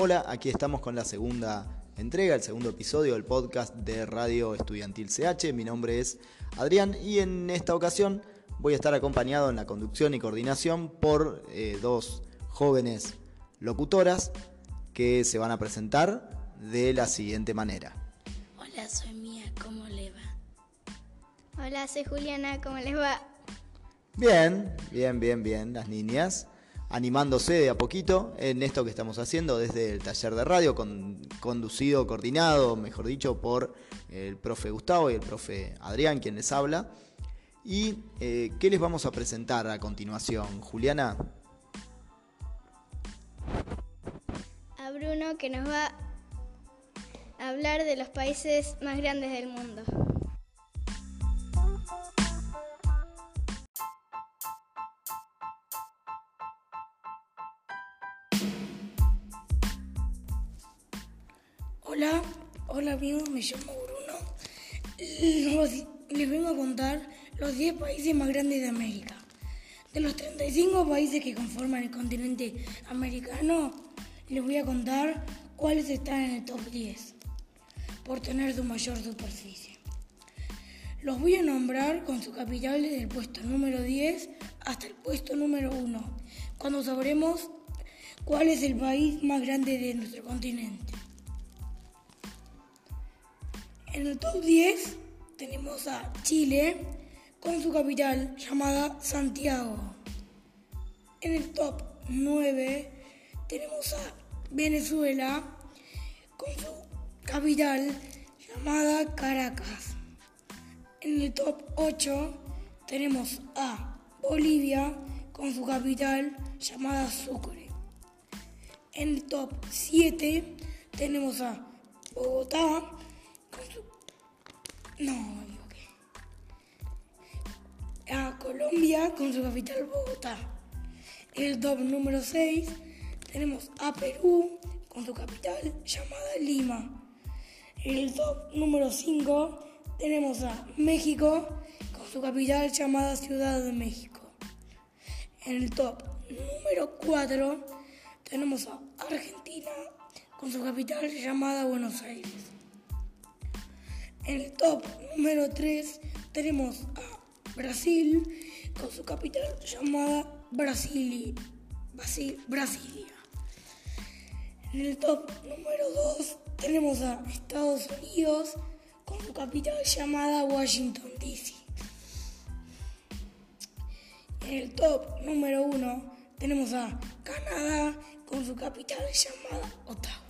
Hola, aquí estamos con la segunda entrega, el segundo episodio del podcast de Radio Estudiantil CH. Mi nombre es Adrián y en esta ocasión voy a estar acompañado en la conducción y coordinación por eh, dos jóvenes locutoras que se van a presentar de la siguiente manera. Hola, soy Mía, ¿cómo le va? Hola, soy Juliana, ¿cómo les va? Bien, bien, bien, bien, las niñas animándose de a poquito en esto que estamos haciendo desde el taller de radio, conducido, coordinado, mejor dicho, por el profe Gustavo y el profe Adrián, quien les habla. ¿Y eh, qué les vamos a presentar a continuación, Juliana? A Bruno que nos va a hablar de los países más grandes del mundo. Hola, hola amigos, me llamo Bruno. les vengo a contar los 10 países más grandes de América. De los 35 países que conforman el continente americano, les voy a contar cuáles están en el top 10, por tener su mayor superficie. Los voy a nombrar con su capital desde el puesto número 10 hasta el puesto número 1, cuando sabremos cuál es el país más grande de nuestro continente. En el top 10 tenemos a Chile con su capital llamada Santiago. En el top 9 tenemos a Venezuela con su capital llamada Caracas. En el top 8 tenemos a Bolivia con su capital llamada Sucre. En el top 7 tenemos a Bogotá no, me A Colombia con su capital Bogotá. En el top número 6 tenemos a Perú con su capital llamada Lima. En el top número 5 tenemos a México con su capital llamada Ciudad de México. En el top número 4 tenemos a Argentina con su capital llamada Buenos Aires. En el top número 3 tenemos a Brasil con su capital llamada Brasilia. Brasilia. En el top número 2 tenemos a Estados Unidos con su capital llamada Washington DC. En el top número 1 tenemos a Canadá con su capital llamada Ottawa.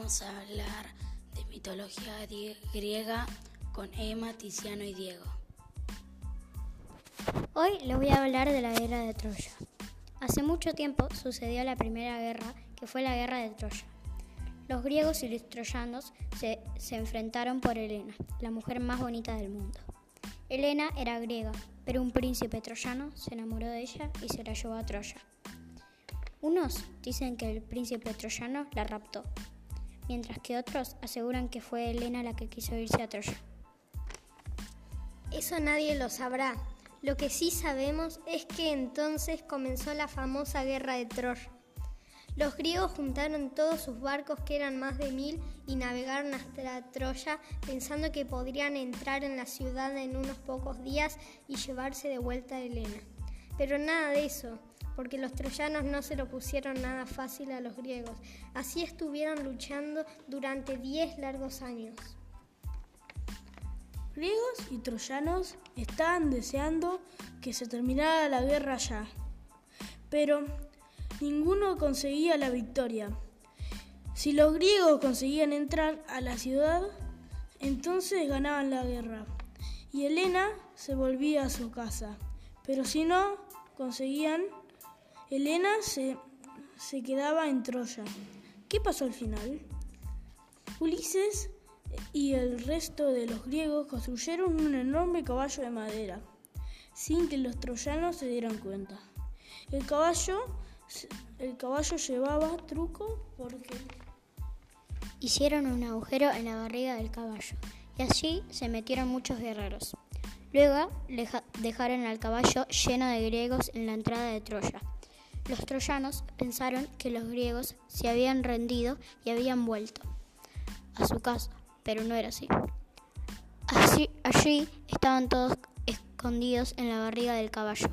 Vamos a hablar de mitología griega con Emma, Tiziano y Diego. Hoy les voy a hablar de la guerra de Troya. Hace mucho tiempo sucedió la primera guerra, que fue la guerra de Troya. Los griegos y los troyanos se, se enfrentaron por Helena, la mujer más bonita del mundo. Helena era griega, pero un príncipe troyano se enamoró de ella y se la llevó a Troya. Unos dicen que el príncipe troyano la raptó, mientras que otros aseguran que fue Helena la que quiso irse a Troya. Eso nadie lo sabrá. Lo que sí sabemos es que entonces comenzó la famosa guerra de Troya. Los griegos juntaron todos sus barcos, que eran más de mil, y navegaron hasta Troya pensando que podrían entrar en la ciudad en unos pocos días y llevarse de vuelta a Helena. Pero nada de eso porque los troyanos no se lo pusieron nada fácil a los griegos. Así estuvieron luchando durante diez largos años. Griegos y troyanos estaban deseando que se terminara la guerra ya, pero ninguno conseguía la victoria. Si los griegos conseguían entrar a la ciudad, entonces ganaban la guerra y Helena se volvía a su casa. Pero si no conseguían, Helena se, quedaba en Troya. ¿Qué pasó al final? Ulises y el resto de los griegos construyeron un enorme caballo de madera, sin que los troyanos se dieran cuenta. El caballo, el caballo llevaba truco porque Hicieron un agujero en la barriga del caballo y allí se metieron muchos guerreros. Luego dejaron al caballo lleno de griegos en la entrada de Troya. Los troyanos pensaron que los griegos se habían rendido y habían vuelto a su casa, pero no era así. allí estaban todos escondidos en la barriga del caballo.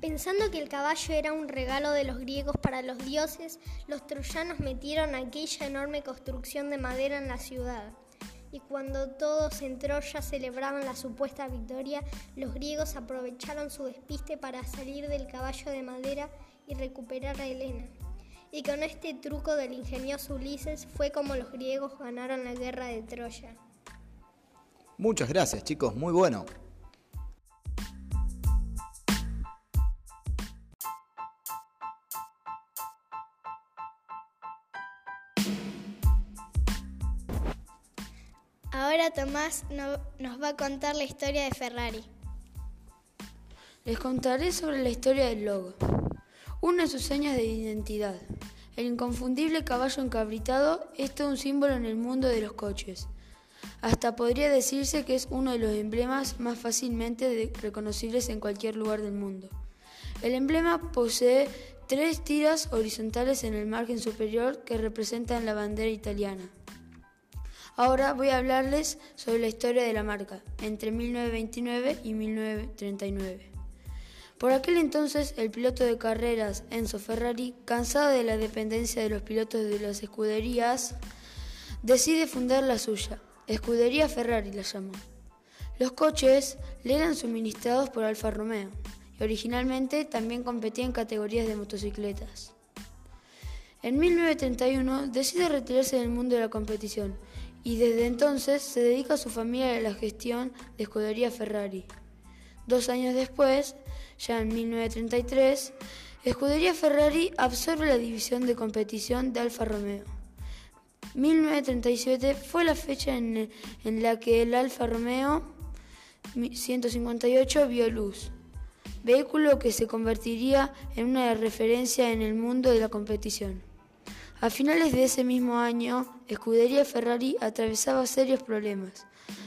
Pensando que el caballo era un regalo de los griegos para los dioses, los troyanos metieron aquella enorme construcción de madera en la ciudad. Y cuando todos en Troya celebraban la supuesta victoria, los griegos aprovecharon su despiste para salir del caballo de madera y recuperar a Helena. Y con este truco del ingenioso Ulises fue como los griegos ganaron la guerra de Troya. Muchas gracias chicos, muy bueno. Ahora Tomás nos va a contar la historia de Ferrari. Les contaré sobre la historia del logo, una de sus señas de identidad. El inconfundible caballo encabritado es todo un símbolo en el mundo de los coches. Hasta podría decirse que es uno de los emblemas más fácilmente reconocibles en cualquier lugar del mundo. El emblema posee tres tiras horizontales en el margen superior que representan la bandera italiana. Ahora voy a hablarles sobre la historia de la marca entre 1929 y 1939. Por aquel entonces, el piloto de carreras Enzo Ferrari, cansado de la dependencia de los pilotos de las escuderías, decide fundar la suya. Escudería Ferrari la llamó. Los coches le eran suministrados por Alfa Romeo y originalmente también competía en categorías de motocicletas. En 1931 decide retirarse del mundo de la competición y desde entonces se dedica a su familia a la gestión de escudería Ferrari. Dos años después, ya en 1933, Escudería Ferrari absorbe la división de competición de Alfa Romeo. 1937 fue la fecha en, en la que el Alfa Romeo 158 vio luz, vehículo que se convertiría en una referencia en el mundo de la competición. A finales de ese mismo año, Escudería Ferrari atravesaba serios problemas,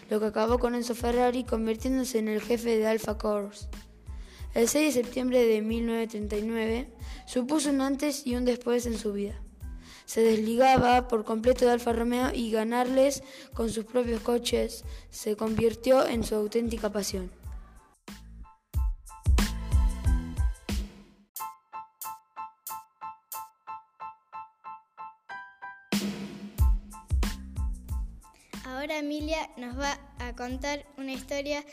lo que acabó con Enzo Ferrari convirtiéndose en el jefe de Alfa Corps. El 6 de septiembre de 1939 supuso un antes y un después en su vida. Se desligaba por completo de Alfa Romeo y ganarles con sus propios coches se convirtió en su auténtica pasión. Ahora Emilia nos va a contar una historia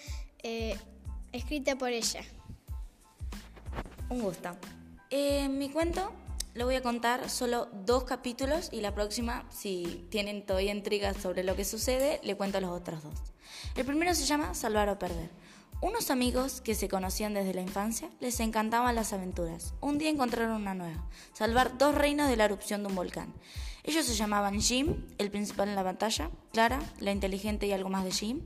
eh, escrita por ella. Un gusto. Eh, mi cuento lo voy a contar solo dos capítulos y la próxima, si tienen todavía intrigas sobre lo que sucede, le cuento los otros dos. El primero se llama Salvar o Perder. Unos amigos que se conocían desde la infancia les encantaban las aventuras. Un día encontraron una nueva, salvar dos reinos de la erupción de un volcán. Ellos se llamaban Jim, el principal en la batalla, Clara, la inteligente y algo más de Jim,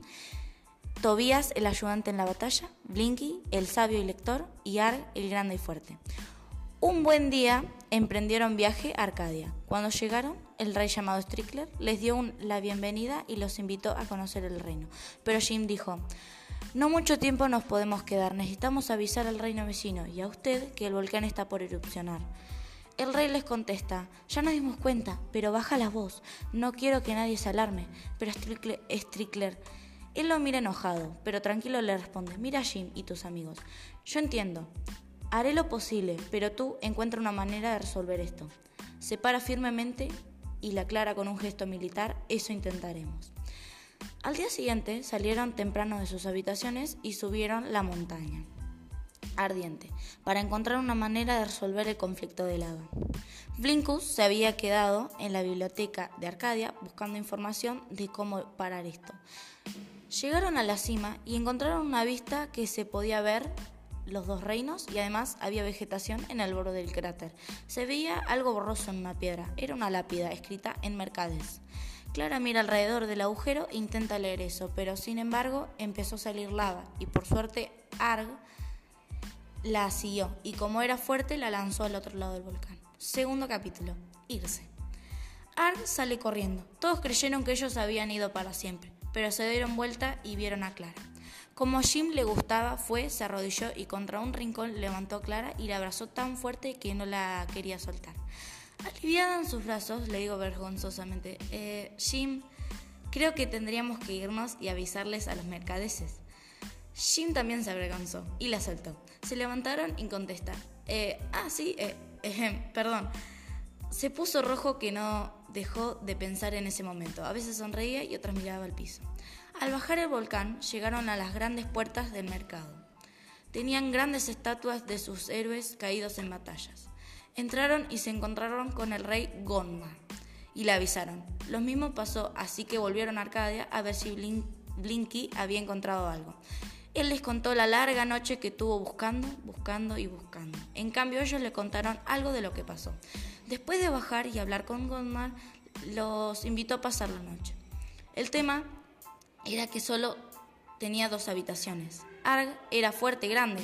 Tobías, el ayudante en la batalla, Blinky, el sabio y lector, y Arg, el grande y fuerte. Un buen día emprendieron viaje a Arcadia. Cuando llegaron, el rey llamado Strickler les dio la bienvenida y los invitó a conocer el reino. Pero Jim dijo, no mucho tiempo nos podemos quedar, necesitamos avisar al reino vecino y a usted que el volcán está por erupcionar. El rey les contesta, ya nos dimos cuenta, pero baja la voz, no quiero que nadie se alarme. Pero Strickler, él lo mira enojado, pero tranquilo le responde, mira Jim y tus amigos, yo entiendo, haré lo posible, pero tú encuentra una manera de resolver esto. Se para firmemente y la aclara con un gesto militar, eso intentaremos. Al día siguiente salieron temprano de sus habitaciones y subieron la montaña ardiente, para encontrar una manera de resolver el conflicto de lava. Blinkus se había quedado en la biblioteca de Arcadia buscando información de cómo parar esto. Llegaron a la cima y encontraron una vista que se podía ver los dos reinos y además había vegetación en el borde del cráter. Se veía algo borroso en una piedra. Era una lápida escrita en mercades. Clara mira alrededor del agujero e intenta leer eso, pero sin embargo empezó a salir lava y por suerte Arg la siguió y como era fuerte la lanzó al otro lado del volcán. Segundo capítulo, irse. Arg sale corriendo. Todos creyeron que ellos habían ido para siempre, pero se dieron vuelta y vieron a Clara. Como a Jim le gustaba, fue, se arrodilló y contra un rincón levantó a Clara y la abrazó tan fuerte que no la quería soltar. Aliviada en sus brazos, le digo vergonzosamente, eh, Jim, creo que tendríamos que irnos y avisarles a los mercadeses. Jim también se avergonzó y la soltó. Se levantaron y contesta, eh, ah, sí, eh, perdón. Se puso rojo que no dejó de pensar en ese momento. A veces sonreía y otras miraba al piso. Al bajar el volcán llegaron a las grandes puertas del mercado. Tenían grandes estatuas de sus héroes caídos en batallas. Entraron y se encontraron con el rey Gondmar y le avisaron. Lo mismo pasó, así que volvieron a Arcadia a ver si Blinky había encontrado algo. Él les contó la larga noche que tuvo buscando, buscando y buscando. En cambio, ellos le contaron algo de lo que pasó. Después de bajar y hablar con Gondmar, los invitó a pasar la noche. El tema era que solo tenía dos habitaciones. Arg era fuerte y grande,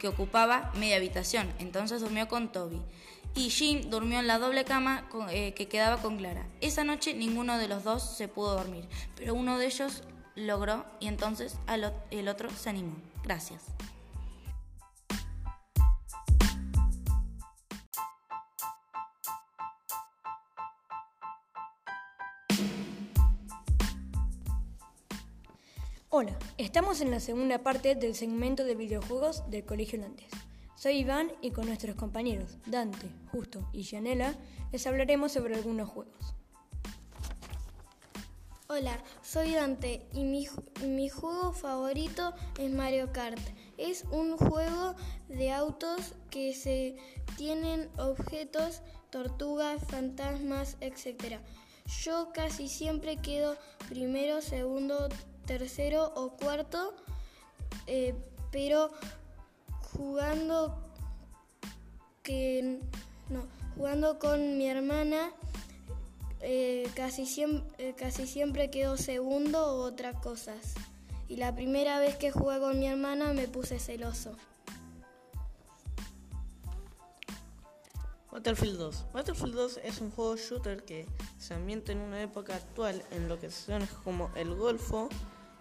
que ocupaba media habitación, entonces durmió con Toby. Y Jim durmió en la doble cama eh, que quedaba con Clara. Esa noche ninguno de los dos se pudo dormir, pero uno de ellos logró y entonces el otro se animó. Gracias. Hola, estamos en la segunda parte del segmento de videojuegos del Colegio Nantes. Soy Iván y con nuestros compañeros Dante, Justo y Janela les hablaremos sobre algunos juegos. Hola, soy Dante y mi, mi, juego favorito es Mario Kart. Es un juego de autos que se tienen objetos, tortugas, fantasmas, etc. Yo casi siempre quedo primero, segundo, tercero o cuarto, eh, pero jugando que no, jugando con mi hermana eh, casi, siempre, eh, casi siempre quedo segundo o otras cosas. Y la primera vez que jugué con mi hermana me puse celoso. Battlefield 2. Battlefield 2 es un juego shooter que se ambienta en una época actual en locaciones como el Golfo,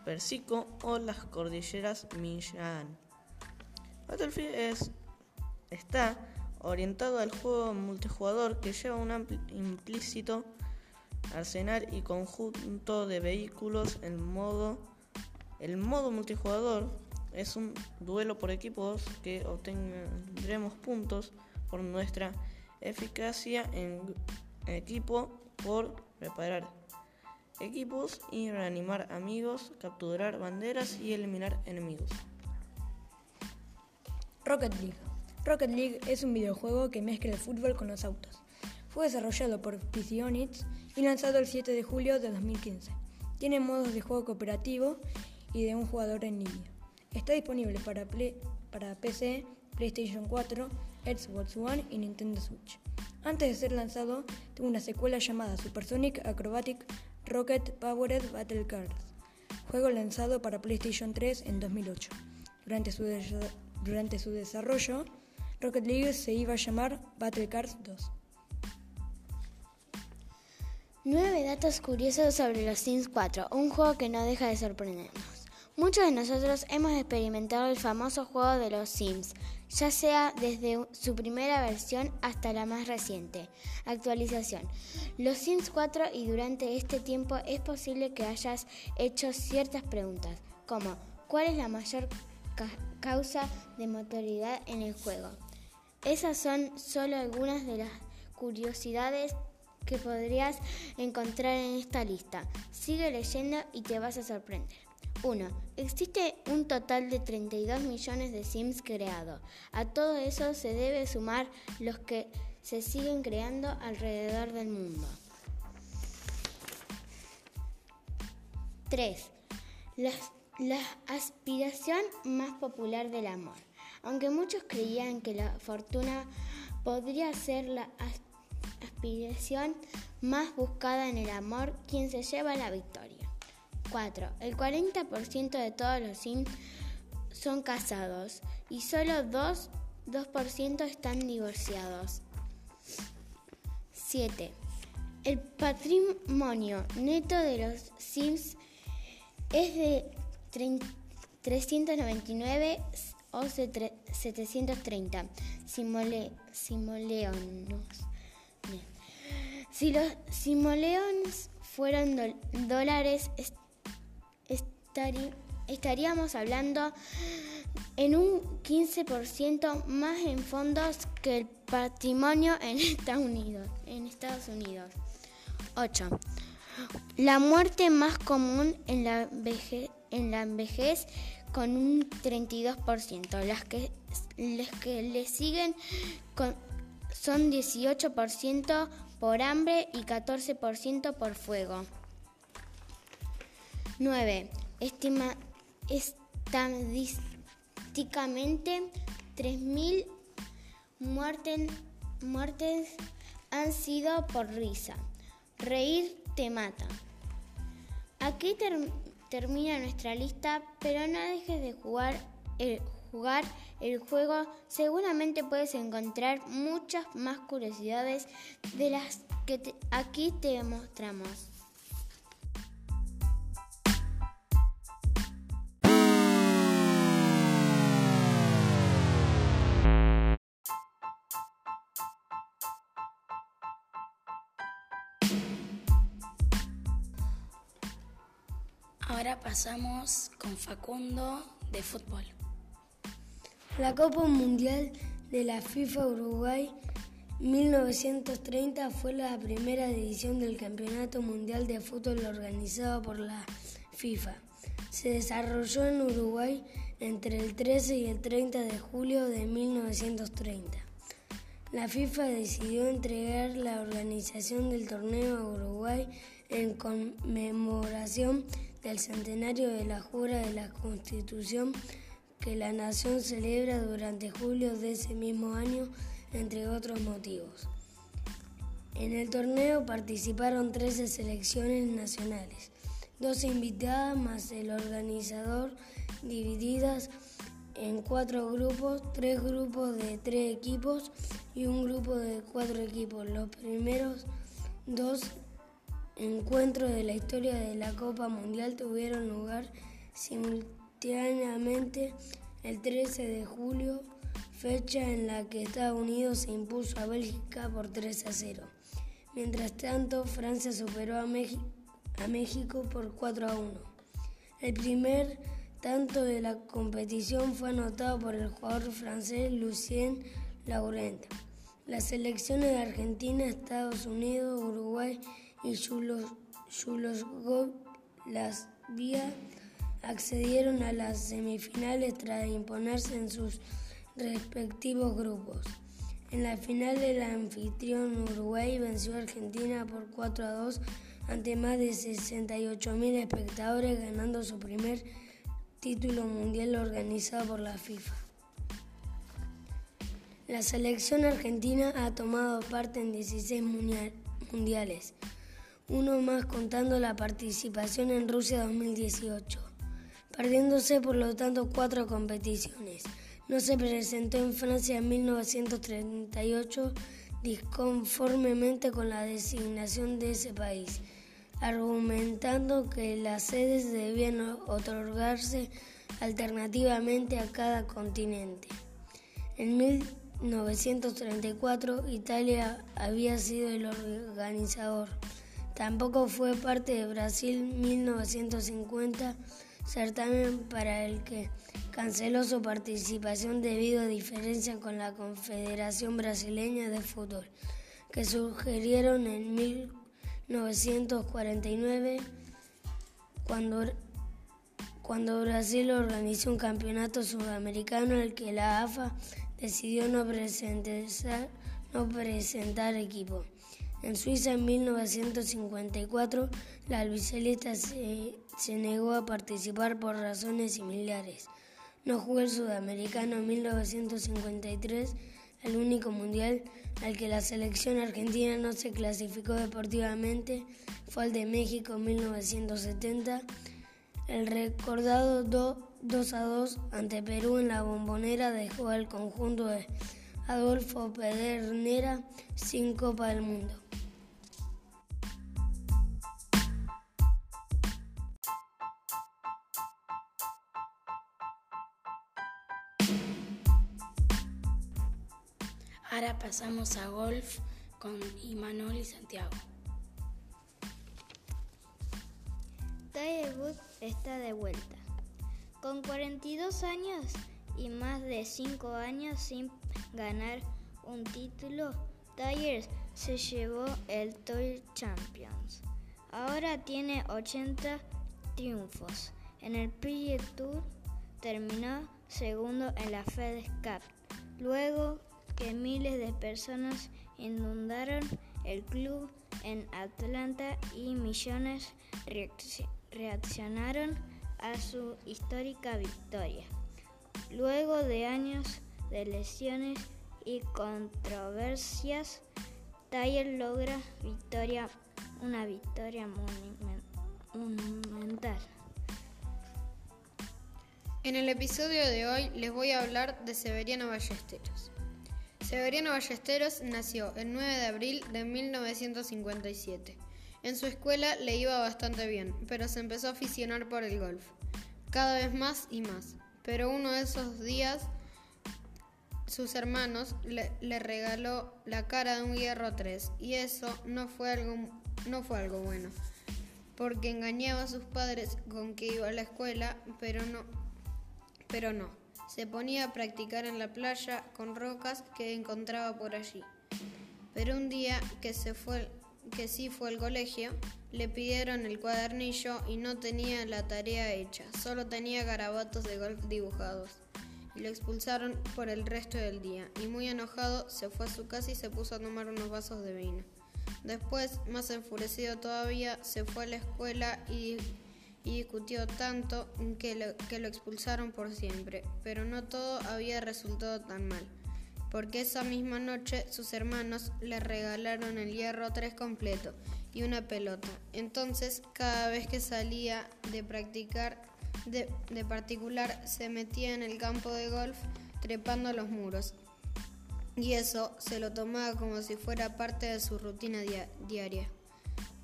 Persico o las cordilleras Miyan. Battlefield es, está orientado al juego multijugador que lleva un implícito arsenal y conjunto de vehículos. El modo, el modo multijugador es un duelo por equipos que obtendremos puntos por nuestra eficacia en equipo por reparar equipos y reanimar amigos, capturar banderas y eliminar enemigos. Rocket League. Rocket League es un videojuego que mezcla el fútbol con los autos. Fue desarrollado por PC y lanzado el 7 de julio de 2015. Tiene modos de juego cooperativo y de un jugador en línea. Está disponible para, para PC, PlayStation 4, Xbox One y Nintendo Switch. Antes de ser lanzado, tuvo una secuela llamada Supersonic Acrobatic Rocket Powered Battle Cars, juego lanzado para PlayStation 3 en 2008. Durante su, durante su desarrollo, Rocket League se iba a llamar Battle Cars 2. Nueve datos curiosos sobre los Sims 4, un juego que no deja de sorprendernos. Muchos de nosotros hemos experimentado el famoso juego de los Sims, ya sea desde su primera versión hasta la más reciente actualización. Los Sims 4 y durante este tiempo es posible que hayas hecho ciertas preguntas, como ¿cuál es la mayor causa de motoridad en el juego? Esas son solo algunas de las curiosidades que podrías encontrar en esta lista. Sigue leyendo y te vas a sorprender. 1. Existe un total de 32 millones de Sims creados. A todo eso se debe sumar los que se siguen creando alrededor del mundo. 3. La, aspiración más popular del amor. Aunque muchos creían que la fortuna podría ser la aspiración más buscada en el amor, quien se lleva la victoria. 4. El 40% de todos los Sims son casados y solo 2, 2% están divorciados. 7. El patrimonio neto de los Sims es de 399 o 730 simoleonos. Si los simoleones fueran dólares, estaríamos hablando en un 15% más en fondos que el patrimonio en Estados Unidos. En Estados Unidos. 8. La muerte más común en la vejez, con un 32%. Las que, las que le siguen son 18% por hambre y 14% por fuego. 9. Estima, estadísticamente, 3.000 muertes, muertes han sido por risa. Reír te mata. Aquí termina nuestra lista, pero no dejes de jugar el, jugar el juego. Seguramente puedes encontrar muchas más curiosidades de las que aquí te mostramos. Ahora pasamos con Facundo de fútbol. La Copa Mundial de la FIFA Uruguay 1930 fue la primera edición del Campeonato Mundial de Fútbol organizado por la FIFA. Se desarrolló en Uruguay entre el 13 y el 30 de julio de 1930. La FIFA decidió entregar la organización del torneo a Uruguay en conmemoración del centenario de la jura de la Constitución que la nación celebra durante julio de ese mismo año, entre otros motivos. En el torneo participaron 13 selecciones nacionales, dos invitadas más el organizador, divididas en cuatro grupos, tres grupos de tres equipos y un grupo de cuatro equipos. Los primeros dos encuentros de la historia de la Copa Mundial tuvieron lugar simultáneamente el 13 de julio, fecha en la que Estados Unidos se impuso a Bélgica por 3 a 0. Mientras tanto, Francia superó a, México por 4 a 1. El primer tanto de la competición fue anotado por el jugador francés Lucien Laurent. Las selecciones de Argentina, Estados Unidos, Uruguay y Yugoslavia accedieron a las semifinales tras imponerse en sus respectivos grupos. En la final el anfitrión Uruguay venció a Argentina por 4 a 2 ante más de 68.000 espectadores ganando su primer título mundial organizado por la FIFA. La selección argentina ha tomado parte en 16 mundiales uno más contando la participación en Rusia 2018, perdiéndose por lo tanto cuatro competiciones. No se presentó en Francia en 1938 disconformemente con la designación de ese país, argumentando que las sedes debían otorgarse alternativamente a cada continente. En 1934 Italia había sido el organizador. Tampoco fue parte de Brasil 1950, certamen para el que canceló su participación debido a diferencias con la Confederación Brasileña de Fútbol, que surgieron en 1949 cuando, cuando Brasil organizó un campeonato sudamericano al que la AFA decidió no presentar, no presentar equipo. En Suiza en 1954 la albicelesta se, se, negó a participar por razones similares. No jugó el sudamericano en 1953, el único mundial al que la selección argentina no se clasificó deportivamente fue el de México en 1970. El recordado 2 a 2 ante Perú en la bombonera dejó al conjunto de Adolfo Pedernera sin Copa del Mundo. Ahora pasamos a golf con Imanol y Santiago. Tiger Woods está de vuelta. Con 42 años y más de 5 años sin ganar un título, Tiger se llevó el Tour Champions. Ahora tiene 80 triunfos. En el PGA Tour terminó segundo en la FedEx Cup, luego que miles de personas inundaron el club en Atlanta y millones reaccionaron a su histórica victoria. Luego de años de lesiones y controversias, Taylor logra victoria, una victoria monumental. En el episodio de hoy les voy a hablar de Severiano Ballesteros. Severiano Ballesteros nació el 9 de abril de 1957. En su escuela le iba bastante bien, pero se empezó a aficionar por el golf, cada vez más y más. Pero uno de esos días sus hermanos le, regaló la cara de un hierro 3 y eso no fue algo, no fue algo bueno, porque engañaba a sus padres con que iba a la escuela, pero no, pero no. Se ponía a practicar en la playa con rocas que encontraba por allí. Pero un día que sí fue al colegio, le pidieron el cuadernillo y no tenía la tarea hecha, solo tenía garabatos de golf dibujados. Y lo expulsaron por el resto del día, y muy enojado se fue a su casa y se puso a tomar unos vasos de vino. Después, más enfurecido todavía, se fue a la escuela y y discutió tanto que lo, que lo expulsaron por siempre, pero no todo había resultado tan mal, porque esa misma noche sus hermanos le regalaron el hierro 3 completo y una pelota. Entonces, cada vez que salía de practicar de, de particular, se metía en el campo de golf trepando los muros. Y eso se lo tomaba como si fuera parte de su rutina diaria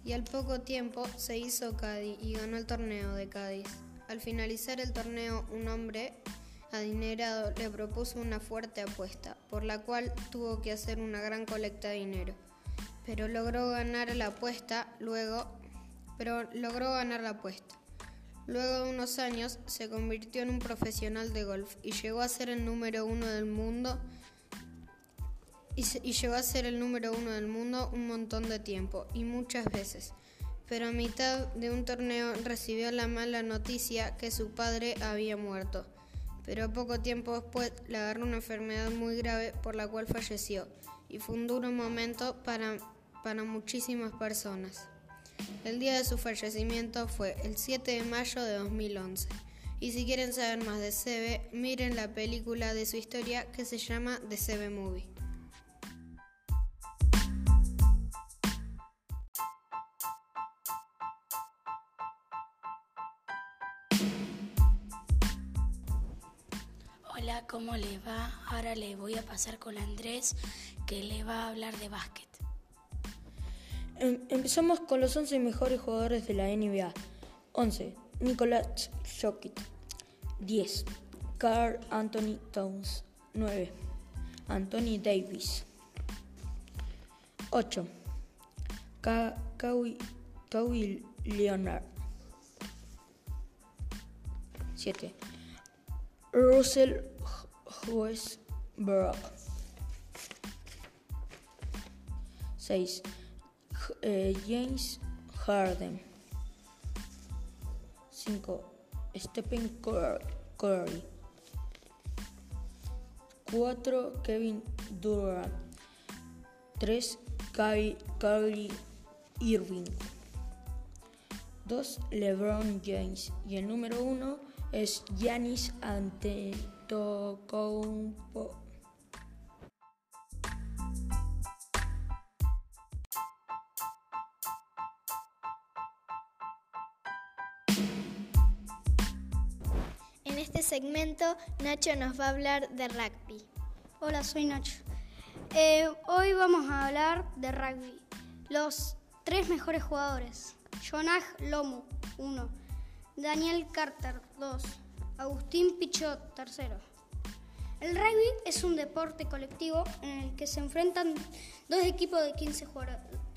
y al poco tiempo se hizo Cádiz y ganó el torneo de Cádiz. Al finalizar el torneo, un hombre adinerado le propuso una fuerte apuesta, por la cual tuvo que hacer una gran colecta de dinero. Pero logró ganar la apuesta luego, pero logró ganar la apuesta. Luego de unos años se convirtió en un profesional de golf y llegó a ser el número uno del mundo y, llegó a ser el número uno del mundo un montón de tiempo y muchas veces. Pero a mitad de un torneo recibió la mala noticia que su padre había muerto. Pero poco tiempo después le agarró una enfermedad muy grave por la cual falleció y fue un duro momento para, para muchísimas personas. El día de su fallecimiento fue el 7 de mayo de 2011. Y si quieren saber más de Sebe, miren la película de su historia que se llama The Sebe Movie. Hola, ¿cómo le va? Ahora le voy a pasar con Andrés que le va a hablar de básquet. Em, empezamos con los 11 mejores jugadores de la NBA. 11. Nicolás Jokic. 10. Carl Anthony Towns. 9. Anthony Davis. 8. Kawhi Leonard. 7. Russell Westbrook. 6. Eh, James Harden. 5. Stephen Curry. 4. Kevin Durant. 3. Kyrie Irving. 2. LeBron James. Y el número 1 es Giannis Antetokounmpo. En este segmento, Nacho nos va a hablar de rugby. Hola, soy Nacho. Eh, hoy vamos a hablar de rugby. Los tres mejores jugadores. Jonah Lomu, 1. Daniel Carter, 2. Agustín Pichot, tercero. El rugby es un deporte colectivo en el que se enfrentan dos equipos de 15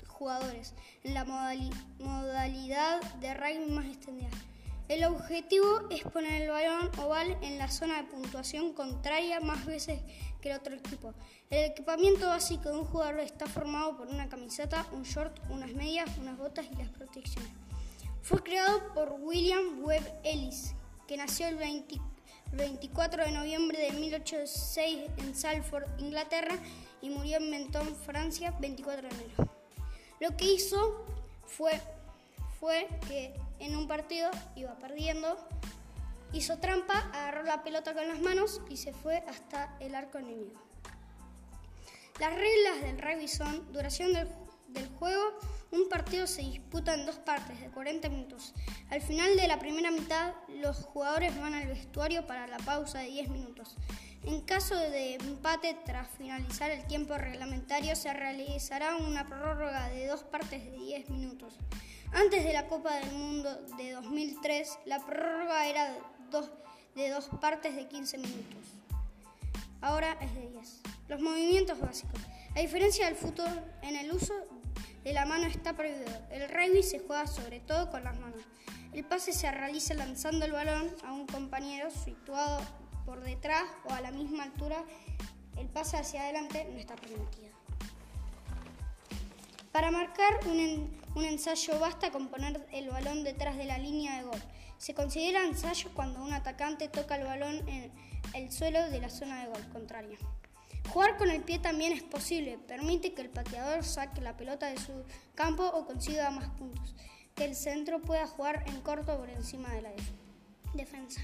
jugadores en la modalidad de rugby más extendida. El objetivo es poner el balón oval en la zona de puntuación contraria más veces que el otro equipo. El equipamiento básico de un jugador está formado por una camiseta, un short, unas medias, unas botas y las protecciones. Fue creado por William Webb Ellis, que nació el 24 de noviembre de 1806 en Salford, Inglaterra, y murió en Menton, Francia, 24 de enero. Lo que hizo fue, fue que en un partido iba perdiendo, hizo trampa, agarró la pelota con las manos y se fue hasta el arco enemigo. Las reglas del rugby son duración del, juego, un partido se disputa en dos partes de 40 minutos. Al final de la primera mitad, los jugadores van al vestuario para la pausa de 10 minutos. En caso de empate tras finalizar el tiempo reglamentario, se realizará una prórroga de dos partes de 10 minutos. Antes de la Copa del Mundo de 2003, la prórroga era de dos partes de 15 minutos. Ahora es de 10. Los movimientos básicos. A diferencia del fútbol, en el uso de la mano está prohibido. El rugby se juega sobre todo con las manos. El pase se realiza lanzando el balón a un compañero situado por detrás o a la misma altura. El pase hacia adelante no está permitido. Para marcar un, ensayo basta con poner el balón detrás de la línea de gol. Se considera ensayo cuando un atacante toca el balón en el suelo de la zona de gol contraria. Jugar con el pie también es posible. Permite que el pateador saque la pelota de su campo o consiga más puntos. Que el centro pueda jugar en corto por encima de la defensa.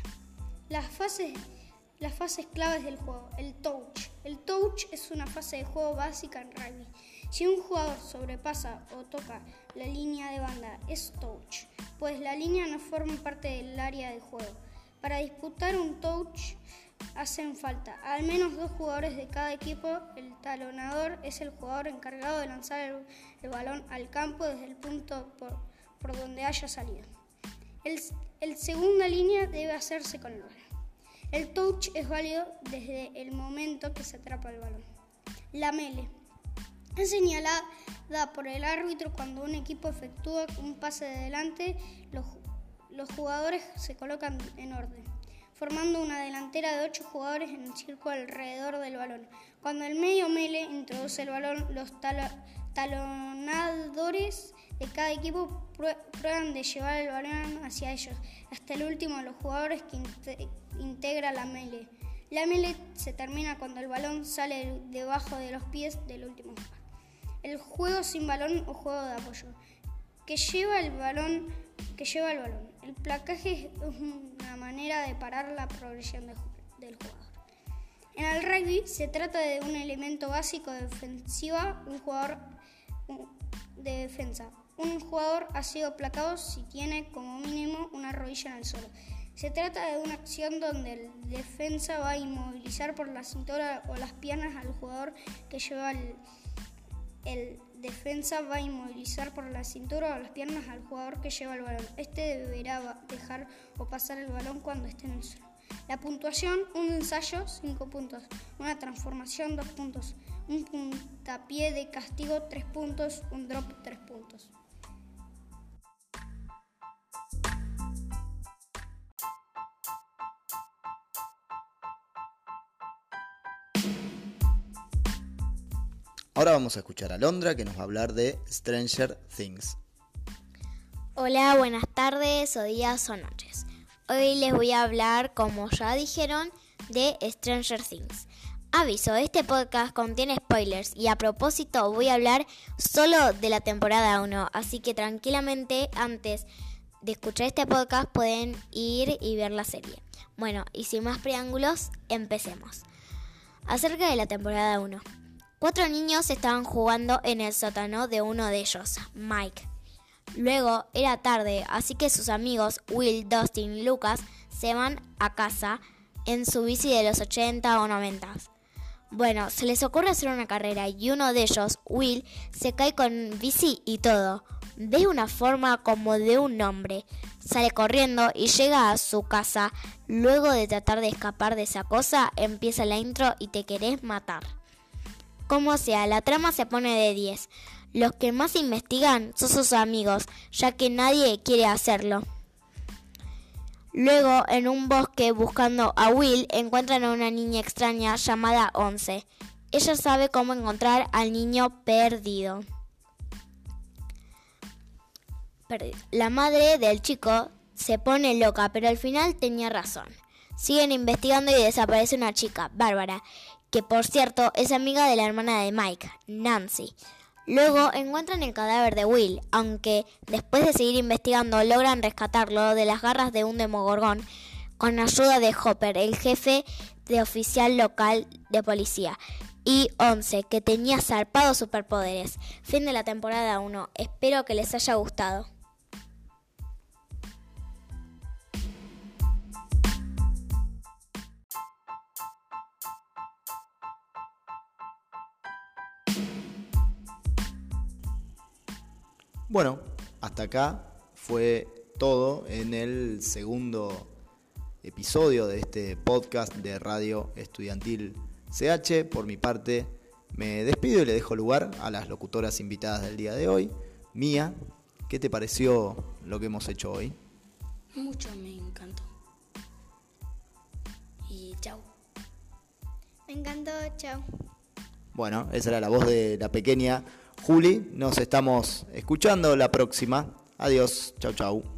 Las fases, las fases claves del juego. El touch. El touch es una fase de juego básica en rugby. Si un jugador sobrepasa o toca la línea de banda, es touch, pues la línea no forma parte del área de juego. Para disputar un touch hacen falta al menos dos jugadores de cada equipo. El talonador es el jugador encargado de lanzar el, balón al campo desde el punto por, donde haya salido. El, el, segunda línea debe hacerse con el balón. El touch es válido desde el momento que se atrapa el balón. La mele es señalada por el árbitro cuando un equipo efectúa un pase de delante, los, los jugadores se colocan en orden, formando una delantera de 8 jugadores en un círculo alrededor del balón. Cuando el medio mele introduce el balón, los talonadores de cada equipo prueban de llevar el balón hacia ellos, hasta el último de los jugadores que integra la mele. La mele se termina cuando el balón sale debajo de los pies del último el juego sin balón o juego de apoyo, que lleva el balón, que lleva el balón. El placaje es una manera de parar la progresión del jugador. En el rugby se trata de un elemento básico de defensiva, un jugador de defensa. Un jugador ha sido placado si tiene como mínimo una rodilla en el suelo. Se trata de una acción donde el defensa va a inmovilizar por la cintura o las piernas al jugador que lleva el, el defensa va a inmovilizar por la cintura o las piernas al jugador que lleva el balón. Este deberá dejar o pasar el balón cuando esté en el suelo. La puntuación, un ensayo, 5 puntos. Una transformación, 2 puntos. Un puntapié de castigo, 3 puntos. Un drop, 3 puntos. Ahora vamos a escuchar a Londra que nos va a hablar de Stranger Things. Hola, buenas tardes o días o noches. Hoy les voy a hablar, como ya dijeron, de Stranger Things. Aviso, este podcast contiene spoilers y a propósito voy a hablar solo de la temporada 1, así que tranquilamente antes de escuchar este podcast pueden ir y ver la serie. Bueno, y sin más preámbulos, empecemos. Acerca de la temporada 1. Cuatro niños estaban jugando en el sótano de uno de ellos, Mike. Luego era tarde, así que sus amigos Will, Dustin y Lucas se van a casa en su bici de los 80 o 90. Bueno, se les ocurre hacer una carrera y uno de ellos, Will, se cae con bici y todo. De una forma como de un hombre. Sale corriendo y llega a su casa. Luego de tratar de escapar de esa cosa, empieza la intro y te querés matar. Como sea, la trama se pone de 10. Los que más investigan son sus amigos, ya que nadie quiere hacerlo. Luego, en un bosque buscando a Will, encuentran a una niña extraña llamada Once. Ella sabe cómo encontrar al niño perdido. La madre del chico se pone loca, pero al final tenía razón. Siguen investigando y desaparece una chica, Bárbara, que por cierto es amiga de la hermana de Mike, Nancy. Luego encuentran el cadáver de Will, aunque después de seguir investigando logran rescatarlo de las garras de un demogorgón con ayuda de Hopper, el jefe de oficial local de policía, y Once, que tenía zarpados superpoderes. Fin de la temporada 1. Espero que les haya gustado. Bueno, hasta acá fue todo en el segundo episodio de este podcast de Radio Estudiantil CH. Por mi parte, me despido y le dejo lugar a las locutoras invitadas del día de hoy. Mía, ¿qué te pareció lo que hemos hecho hoy? Mucho me encantó. Y chao. Me encantó, chao. Bueno, esa era la voz de la pequeña Juli. Nos estamos escuchando la próxima. Adiós. Chau, chau.